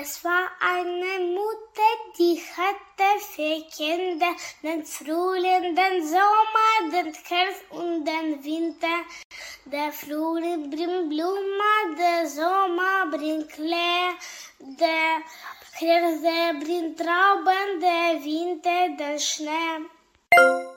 Es war eine Mutter, die hatte vier Kinder, den Frühling, den Sommer, den Herbst und den Winter. Der Frühling bringt Blumen, der Sommer bringt Klee, der Herbst bringt Trauben, der Winter den Schnee.